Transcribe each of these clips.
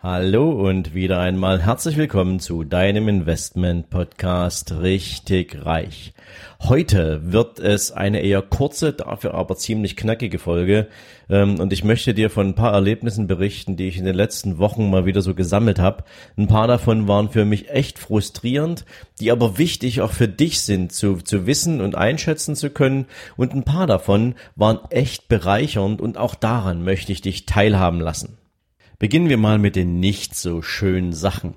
Hallo und wieder einmal herzlich willkommen zu deinem Investment Podcast Richtig Reich. Heute wird es eine eher kurze, dafür aber ziemlich knackige Folge ähm, und ich möchte dir von ein paar Erlebnissen berichten, die ich in den letzten Wochen mal wieder so gesammelt habe. Ein paar davon waren für mich echt frustrierend, die aber wichtig auch für dich sind, zu, zu wissen und einschätzen zu können und ein paar davon waren echt bereichernd und auch daran möchte ich dich teilhaben lassen. Beginnen wir mal mit den nicht so schönen Sachen.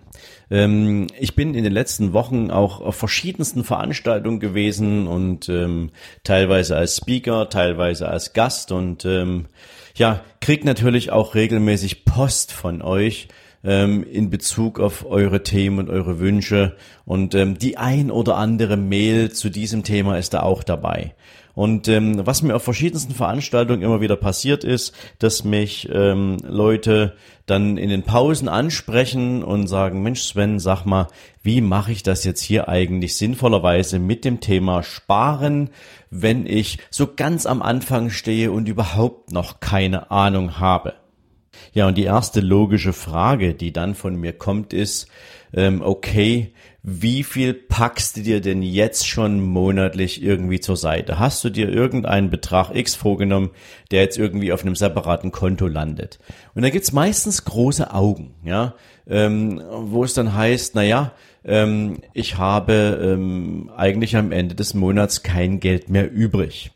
Ähm, ich bin in den letzten Wochen auch auf verschiedensten Veranstaltungen gewesen und ähm, teilweise als Speaker, teilweise als Gast und ähm, ja, krieg natürlich auch regelmäßig Post von euch ähm, in Bezug auf eure Themen und eure Wünsche und ähm, die ein oder andere Mail zu diesem Thema ist da auch dabei. Und ähm, was mir auf verschiedensten Veranstaltungen immer wieder passiert ist, dass mich ähm, Leute dann in den Pausen ansprechen und sagen, Mensch Sven, sag mal, wie mache ich das jetzt hier eigentlich sinnvollerweise mit dem Thema Sparen, wenn ich so ganz am Anfang stehe und überhaupt noch keine Ahnung habe? Ja, und die erste logische Frage, die dann von mir kommt, ist, ähm, okay, wie viel packst du dir denn jetzt schon monatlich irgendwie zur Seite? Hast du dir irgendeinen Betrag X vorgenommen, der jetzt irgendwie auf einem separaten Konto landet? Und da gibt's meistens große Augen, ja, ähm, wo es dann heißt, na ja, ähm, ich habe ähm, eigentlich am Ende des Monats kein Geld mehr übrig.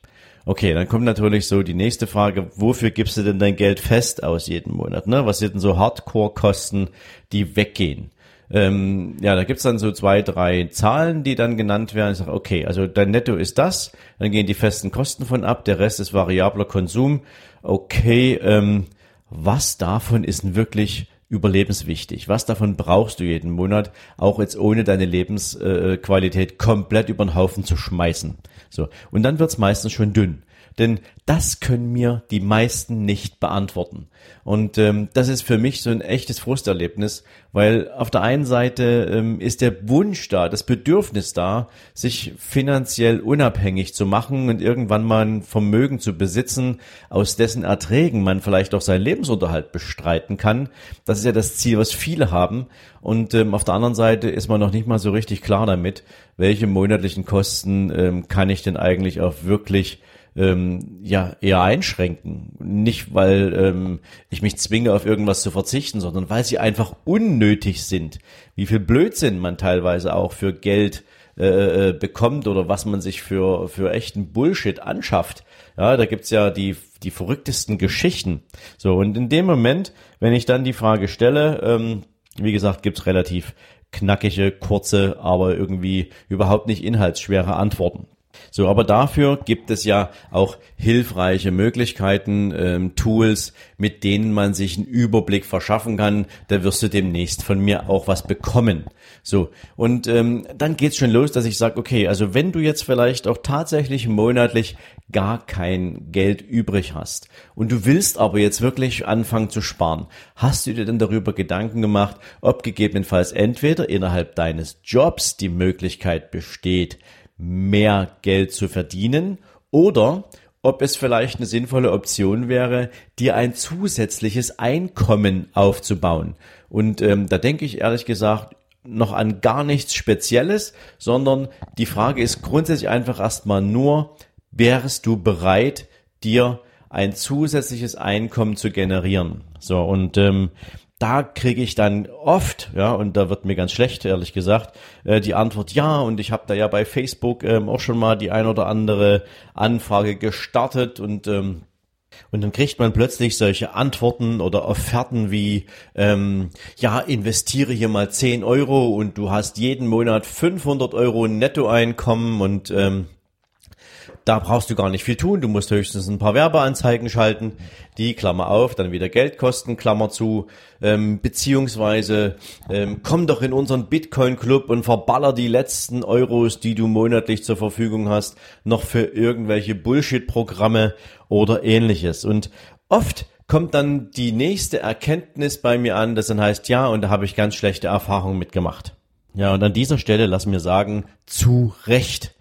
Okay, dann kommt natürlich so die nächste Frage, wofür gibst du denn dein Geld fest aus jeden Monat? Ne? Was sind denn so Hardcore-Kosten, die weggehen? Ähm, ja, da gibt's dann so zwei, drei Zahlen, die dann genannt werden. Ich sage, okay, also dein Netto ist das, dann gehen die festen Kosten von ab, der Rest ist variabler Konsum. Okay, ähm, was davon ist denn wirklich überlebenswichtig? Was davon brauchst du jeden Monat, auch jetzt ohne deine Lebensqualität komplett über den Haufen zu schmeißen? So. Und dann wird's meistens schon dünn. Denn das können mir die meisten nicht beantworten. Und ähm, das ist für mich so ein echtes Frusterlebnis, weil auf der einen Seite ähm, ist der Wunsch da, das Bedürfnis da, sich finanziell unabhängig zu machen und irgendwann mal ein Vermögen zu besitzen, aus dessen Erträgen man vielleicht auch seinen Lebensunterhalt bestreiten kann. Das ist ja das Ziel, was viele haben. Und ähm, auf der anderen Seite ist man noch nicht mal so richtig klar damit, welche monatlichen Kosten ähm, kann ich denn eigentlich auch wirklich ähm, ja eher einschränken. Nicht, weil ähm, ich mich zwinge, auf irgendwas zu verzichten, sondern weil sie einfach unnötig sind. Wie viel Blödsinn man teilweise auch für Geld äh, äh bekommt oder was man sich für, für echten Bullshit anschafft. Ja, da gibt's ja die, die verrücktesten Geschichten. So, und in dem Moment, wenn ich dann die Frage stelle, ähm, wie gesagt, gibt's relativ knackige, kurze, aber irgendwie überhaupt nicht inhaltsschwere Antworten. So, aber dafür gibt es ja auch hilfreiche Möglichkeiten, ähm, Tools, mit denen man sich einen Überblick verschaffen kann. Da wirst du demnächst von mir auch was bekommen. So, und ähm, dann geht's schon los, dass ich sage, okay, also wenn du jetzt vielleicht auch tatsächlich monatlich gar kein Geld übrig hast und du willst aber jetzt wirklich anfangen zu sparen, hast du dir denn darüber Gedanken gemacht, ob gegebenenfalls entweder innerhalb deines Jobs die Möglichkeit besteht, mehr Geld zu verdienen oder ob es vielleicht eine sinnvolle Option wäre, dir ein zusätzliches Einkommen aufzubauen. Und ähm, da denke ich ehrlich gesagt noch an gar nichts Spezielles, sondern die Frage ist grundsätzlich einfach erstmal nur, wärst du bereit, dir ein zusätzliches Einkommen zu generieren? So, und ähm, da kriege ich dann oft, ja, und da wird mir ganz schlecht, ehrlich gesagt, äh, die Antwort ja, und ich habe da ja bei Facebook ähm, auch schon mal die ein oder andere Anfrage gestartet und ähm, und dann kriegt man plötzlich solche Antworten oder Offerten wie, ähm, ja, investiere hier mal 10 Euro und du hast jeden Monat 500 Euro Nettoeinkommen und ähm, Da brauchst du gar nicht viel tun. Du musst höchstens ein paar Werbeanzeigen schalten, die Klammer auf, dann wieder Geld kosten, Klammer zu, ähm, beziehungsweise ähm, komm doch in unseren Bitcoin-Club und verballer die letzten Euros, die du monatlich zur Verfügung hast, noch für irgendwelche Bullshit-Programme oder ähnliches. Und oft kommt dann die nächste Erkenntnis bei mir an, das dann heißt, ja, und da habe ich ganz schlechte Erfahrungen mitgemacht. Ja, und an dieser Stelle lass mir sagen, zu Recht.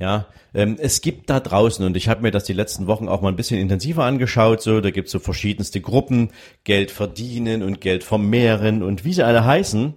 Ja, ähm, es gibt da draußen, und ich habe mir das die letzten Wochen auch mal ein bisschen intensiver angeschaut, so, da gibt's so verschiedenste Gruppen, Geld verdienen und Geld vermehren und wie sie alle heißen,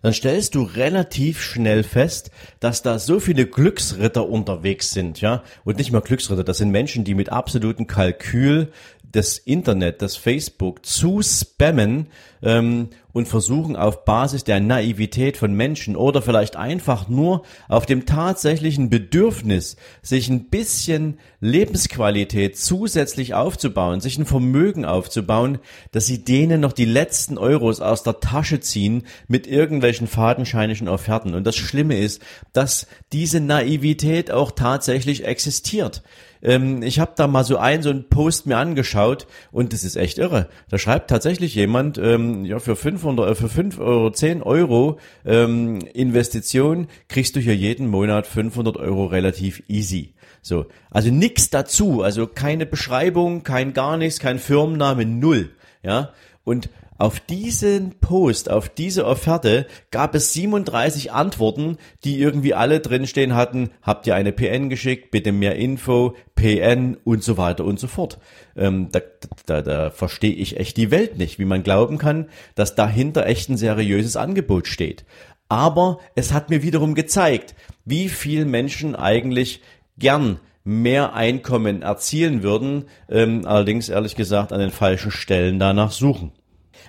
dann stellst du relativ schnell fest, dass da so viele Glücksritter unterwegs sind, ja, und nicht mehr Glücksritter, das sind Menschen, die mit absolutem Kalkül das Internet, das Facebook zu spammen ähm, und versuchen auf Basis der Naivität von Menschen oder vielleicht einfach nur auf dem tatsächlichen Bedürfnis, sich ein bisschen Lebensqualität zusätzlich aufzubauen, sich ein Vermögen aufzubauen, dass sie denen noch die letzten Euros aus der Tasche ziehen mit irgendwelchen fadenscheinischen Offerten. Und das Schlimme ist, dass diese Naivität auch tatsächlich existiert. Ähm, ich habe da mal so ein so ein Post mir angeschaut und das ist echt irre. Da schreibt tatsächlich jemand, ähm, ja für 500, äh, für 5 Euro, 10 Euro ähm, Investition kriegst du hier jeden Monat 500 Euro relativ easy. So, also nix dazu, also keine Beschreibung, kein gar nichts, kein Firmenname, null. Ja, und auf diesen Post, auf diese Offerte gab es 37 Antworten, die irgendwie alle drinstehen hatten, habt ihr eine PN geschickt, bitte mehr Info, PN und so weiter und so fort. Ähm, da, da, da verstehe ich echt die Welt nicht, wie man glauben kann, dass dahinter echt ein seriöses Angebot steht. Aber es hat mir wiederum gezeigt, wie viel Menschen eigentlich gern mehr Einkommen erzielen würden, ähm, allerdings ehrlich gesagt an den falschen Stellen danach suchen.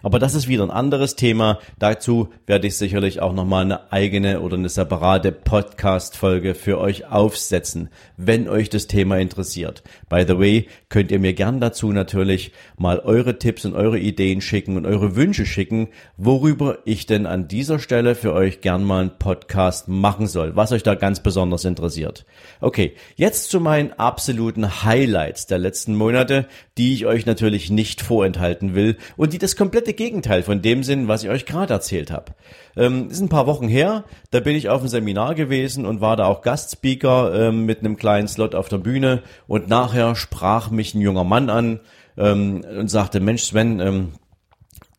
Aber das ist wieder ein anderes Thema. Dazu werde ich sicherlich auch nochmal eine eigene oder eine separate Podcast-Folge für euch aufsetzen, wenn euch das Thema interessiert. By the way, könnt ihr mir gern dazu natürlich mal eure Tipps und eure Ideen schicken und eure Wünsche schicken, worüber ich denn an dieser Stelle für euch gern mal einen Podcast machen soll, was euch da ganz besonders interessiert. Okay, jetzt zu meinen absoluten Highlights der letzten Monate, die ich euch natürlich nicht vorenthalten will und die das komplette komplette Gegenteil von dem sind, was ich euch gerade erzählt habe. Ähm, ist ein paar Wochen her, da bin ich auf einem Seminar gewesen und war da auch Gastspeaker ähm, mit einem kleinen Slot auf der Bühne und nachher sprach mich ein junger Mann an ähm, und sagte, Mensch Sven, ähm,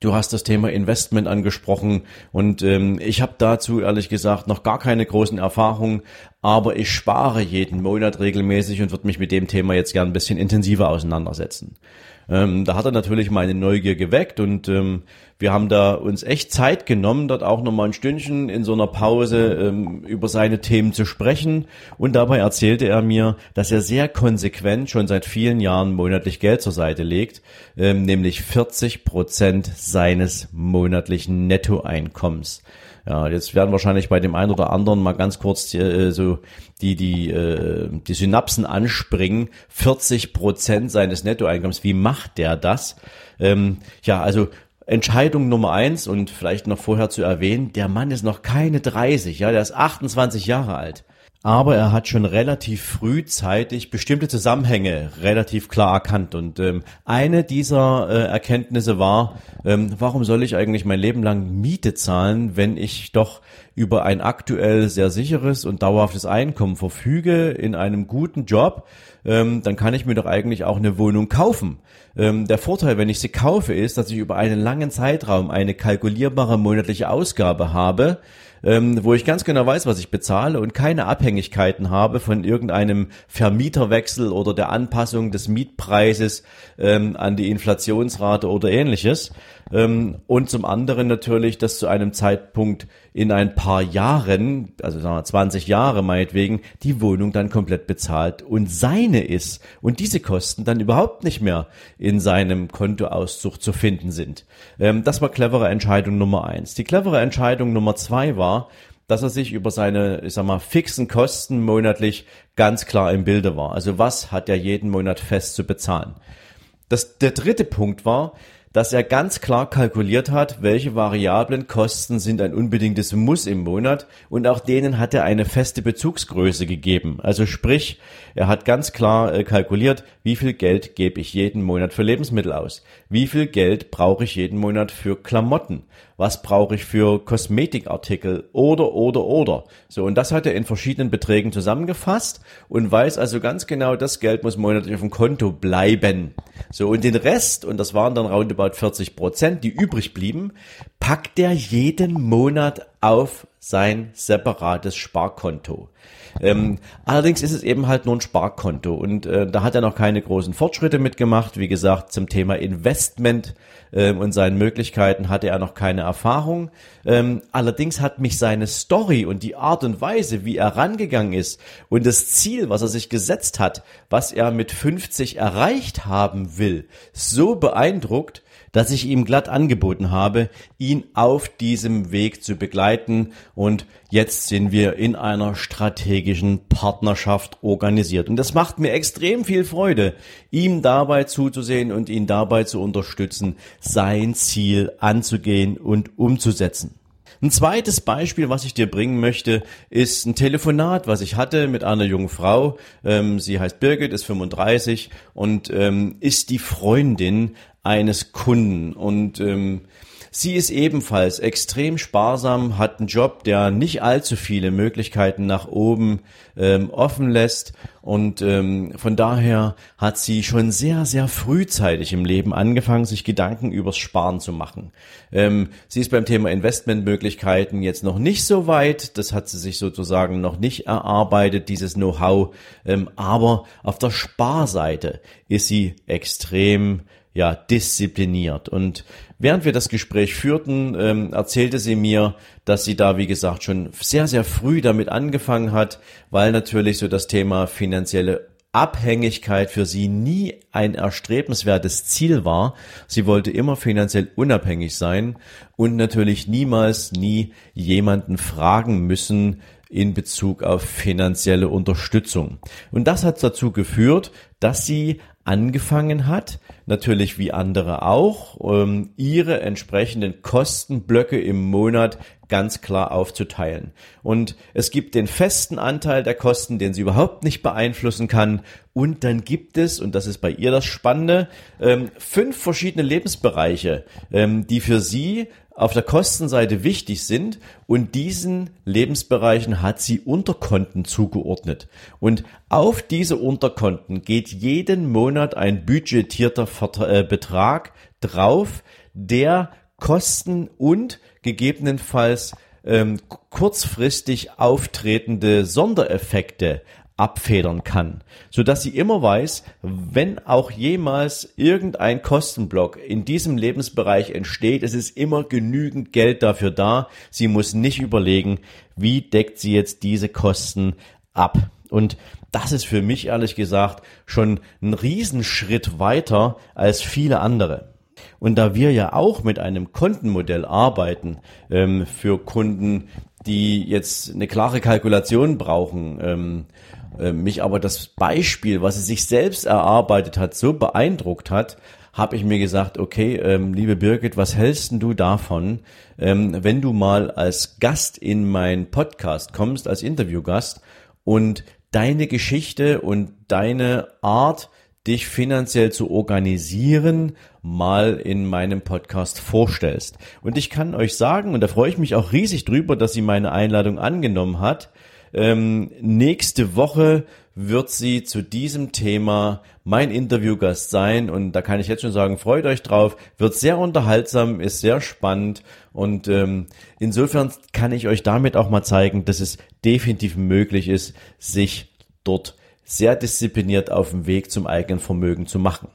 Du hast das Thema Investment angesprochen und ähm, ich habe dazu ehrlich gesagt noch gar keine großen Erfahrungen, aber ich spare jeden Monat regelmäßig und würde mich mit dem Thema jetzt gern ein bisschen intensiver auseinandersetzen. Ähm, da hat er natürlich meine Neugier geweckt und ähm, wir haben da uns echt Zeit genommen, dort auch nochmal ein Stündchen in so einer Pause ähm, über seine Themen zu sprechen. Und dabei erzählte er mir, dass er sehr konsequent schon seit vielen Jahren monatlich Geld zur Seite legt, ähm, nämlich 40 Prozent seines monatlichen Nettoeinkommens. Ja, jetzt werden wahrscheinlich bei dem einen oder anderen mal ganz kurz äh, so die die äh, die Synapsen anspringen. 40 Prozent seines Nettoeinkommens. Wie macht der das? Ähm, ja, also Entscheidung Nummer eins und vielleicht noch vorher zu erwähnen, der Mann ist noch keine 30, ja, der ist 28 Jahre alt. Aber er hat schon relativ frühzeitig bestimmte Zusammenhänge relativ klar erkannt. Und ähm, eine dieser äh, Erkenntnisse war, ähm, warum soll ich eigentlich mein Leben lang Miete zahlen, wenn ich doch über ein aktuell sehr sicheres und dauerhaftes Einkommen verfüge in einem guten Job, ähm, dann kann ich mir doch eigentlich auch eine Wohnung kaufen. Ähm, der Vorteil, wenn ich sie kaufe, ist, dass ich über einen langen Zeitraum eine kalkulierbare monatliche Ausgabe habe, ähm, wo ich ganz genau weiß, was ich bezahle und keine Abhängigkeiten habe von irgendeinem Vermieterwechsel oder der Anpassung des Mietpreises ähm, an die Inflationsrate oder ähnliches. Ähm, und zum anderen natürlich, dass zu einem Zeitpunkt in ein paar Jahren, also sagen wir 20 Jahre meinetwegen, die Wohnung dann komplett bezahlt und seine ist und diese Kosten dann überhaupt nicht mehr in seinem Kontoauszug zu finden sind. Ähm, das war clevere Entscheidung Nummer eins. Die clevere Entscheidung Nummer zwei war, dass er sich über seine, ich sag mal, fixen Kosten monatlich ganz klar im Bilde war. Also was hat er jeden Monat fest zu bezahlen? Das, der dritte Punkt war, dass er ganz klar kalkuliert hat, welche variablen Kosten sind ein unbedingtes Muss im Monat und auch denen hat er eine feste Bezugsgröße gegeben. Also sprich, er hat ganz klar äh, kalkuliert, wie viel Geld gebe ich jeden Monat für Lebensmittel aus, wie viel Geld brauche ich jeden Monat für Klamotten, was brauche ich für Kosmetikartikel oder oder oder. So und das hat er in verschiedenen Beträgen zusammengefasst und weiß also ganz genau, das Geld muss monatlich auf dem Konto bleiben. So und den Rest und das waren dann roundabout 40 Prozent, die übrig blieben, packt er jeden Monat auf sein separates Sparkonto. Ähm, allerdings ist es eben halt nur ein Sparkonto und äh, da hat er noch keine großen Fortschritte mitgemacht. Wie gesagt, zum Thema Investment ähm, und seinen Möglichkeiten hatte er noch keine Erfahrung. Ähm, allerdings hat mich seine Story und die Art und Weise, wie er rangegangen ist und das Ziel, was er sich gesetzt hat, was er mit 50 erreicht haben will, so beeindruckt, dass ich ihm glatt angeboten habe, ihn auf diesem Weg zu begleiten und jetzt sind wir in einer strategischen Partnerschaft organisiert. Und das macht mir extrem viel Freude, ihm dabei zuzusehen und ihn dabei zu unterstützen, sein Ziel anzugehen und umzusetzen. Ein zweites Beispiel, was ich dir bringen möchte, ist ein Telefonat, was ich hatte mit einer jungen Frau. Ähm, sie heißt Birgit, ist 35 und ähm, ist die Freundin eines Kunden. Und ähm, sie ist ebenfalls extrem sparsam, hat einen Job, der nicht allzu viele Möglichkeiten nach oben ähm, offen lässt. Und ähm, von daher hat sie schon sehr, sehr frühzeitig im Leben angefangen, sich Gedanken übers Sparen zu machen. Ähm, sie ist beim Thema Investmentmöglichkeiten jetzt noch nicht so weit. Das hat sie sich sozusagen noch nicht erarbeitet, dieses Know-how. Ähm, aber auf der Sparseite ist sie extrem ja, diszipliniert. Und während wir das Gespräch führten, ähm, erzählte sie mir, dass sie da, wie gesagt, schon sehr, sehr früh damit angefangen hat, weil natürlich so das Thema finanzielle Abhängigkeit für sie nie ein erstrebenswertes Ziel war. Sie wollte immer finanziell unabhängig sein und natürlich niemals nie jemanden fragen müssen, in Bezug auf finanzielle Unterstützung. Und das hat dazu geführt, dass sie angefangen hat, natürlich wie andere auch, ähm, ihre entsprechenden Kostenblöcke im Monat ganz klar aufzuteilen. Und es gibt den festen Anteil der Kosten, den sie überhaupt nicht beeinflussen kann. Und dann gibt es, und das ist bei ihr das Spannende, ähm, fünf verschiedene Lebensbereiche, ähm, die für sie auf der Kostenseite wichtig sind und diesen Lebensbereichen hat sie Unterkonten zugeordnet. Und auf diese Unterkonten geht jeden Monat ein budgetierter äh, Betrag drauf, der Kosten und gegebenenfalls ähm, kurzfristig auftretende Sondereffekte abfedern kann, so dass sie immer weiß, wenn auch jemals irgendein Kostenblock in diesem Lebensbereich entsteht, es ist immer genügend Geld dafür da. Sie muss nicht überlegen, wie deckt sie jetzt diese Kosten ab. Und das ist für mich ehrlich gesagt schon ein Riesenschritt weiter als viele andere. Und da wir ja auch mit einem Kontenmodell arbeiten ähm, für Kunden, die jetzt eine klare Kalkulation brauchen, ähm, äh, mich aber das Beispiel, was sie sich selbst erarbeitet hat, so beeindruckt hat, habe ich mir gesagt, okay, ähm, liebe Birgit, was hältst du davon, ähm, wenn du mal als Gast in meinen Podcast kommst, als Interviewgast und deine Geschichte und deine Art, dich finanziell zu organisieren, mal in meinem Podcast vorstellst. Und ich kann euch sagen, und da freue ich mich auch riesig drüber, dass sie meine Einladung angenommen hat, ähm, nächste Woche wird sie zu diesem Thema mein Interviewgast sein. Und da kann ich jetzt schon sagen, freut euch drauf, wird sehr unterhaltsam, ist sehr spannend. Und ähm, insofern kann ich euch damit auch mal zeigen, dass es definitiv möglich ist, sich dort sehr diszipliniert auf dem Weg zum eigenen Vermögen zu machen.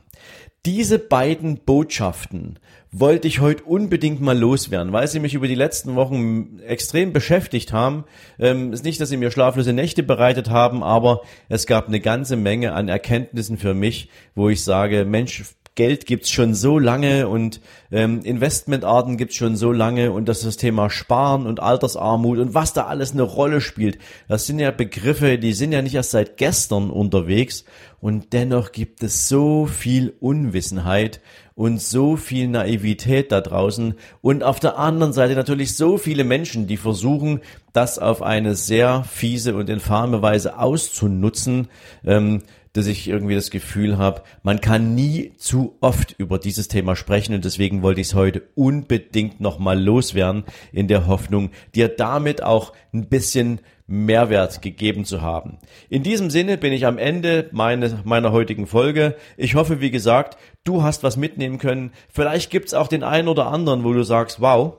Diese beiden Botschaften wollte ich heute unbedingt mal loswerden, weil sie mich über die letzten Wochen extrem beschäftigt haben. Ähm, ist nicht, dass sie mir schlaflose Nächte bereitet haben, aber es gab eine ganze Menge an Erkenntnissen für mich, wo ich sage, Mensch, Geld gibt's schon so lange und ähm, Investmentarten gibt's schon so lange und das, das Thema Sparen und Altersarmut und was da alles eine Rolle spielt. Das sind ja Begriffe, die sind ja nicht erst seit gestern unterwegs und dennoch gibt es so viel Unwissenheit und so viel Naivität da draußen und auf der anderen Seite natürlich so viele Menschen, die versuchen, das auf eine sehr fiese und infame Weise auszunutzen. Ähm, dass ich irgendwie das Gefühl habe, man kann nie zu oft über dieses Thema sprechen und deswegen wollte ich es heute unbedingt nochmal loswerden, in der Hoffnung, dir damit auch ein bisschen Mehrwert gegeben zu haben. In diesem Sinne bin ich am Ende meine, meiner heutigen Folge. Ich hoffe, wie gesagt, du hast was mitnehmen können. Vielleicht gibt's auch den einen oder anderen, wo du sagst, wow,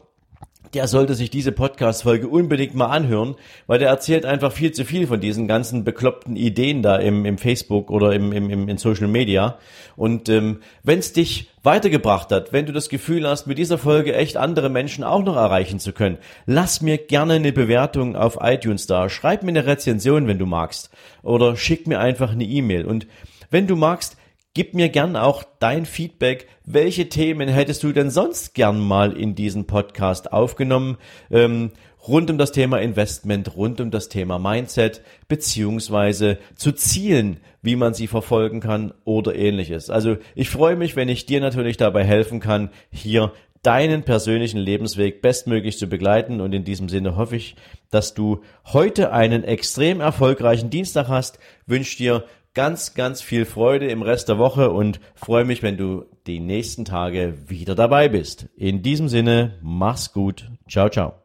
der sollte sich diese Podcast-Folge unbedingt mal anhören, weil der erzählt einfach viel zu viel von diesen ganzen bekloppten Ideen da im, im Facebook oder im, im, im in Social Media. Und ähm, wenn es dich weitergebracht hat, wenn du das Gefühl hast, mit dieser Folge echt andere Menschen auch noch erreichen zu können, lass mir gerne eine Bewertung auf iTunes da. Schreib mir eine Rezension, wenn du magst. Oder schick mir einfach eine E-Mail. Und wenn du magst, Gib mir gern auch dein Feedback. Welche Themen hättest du denn sonst gern mal in diesen Podcast aufgenommen? Ähm, rund um das Thema Investment, rund um das Thema Mindset, beziehungsweise zu Zielen, wie man sie verfolgen kann oder ähnliches. Also ich freue mich, wenn ich dir natürlich dabei helfen kann, hier deinen persönlichen Lebensweg bestmöglich zu begleiten. Und in diesem Sinne hoffe ich, dass du heute einen extrem erfolgreichen Dienstag hast. Wünsche dir ganz, ganz viel Freude im Rest der Woche und freue mich, wenn du die nächsten Tage wieder dabei bist. In diesem Sinne, mach's gut. Ciao, ciao.